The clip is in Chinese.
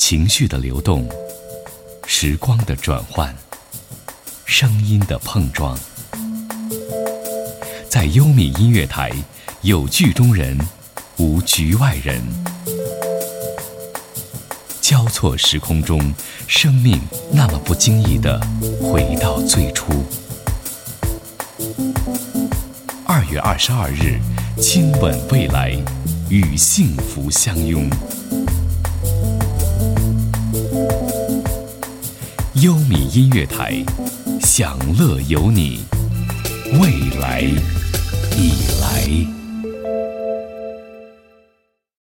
情绪的流动，时光的转换，声音的碰撞，在优米音乐台，有剧中人，无局外人。交错时空中，生命那么不经意的回到最初。二月二十二日，亲吻未来，与幸福相拥。优米音乐台，享乐有你，未来。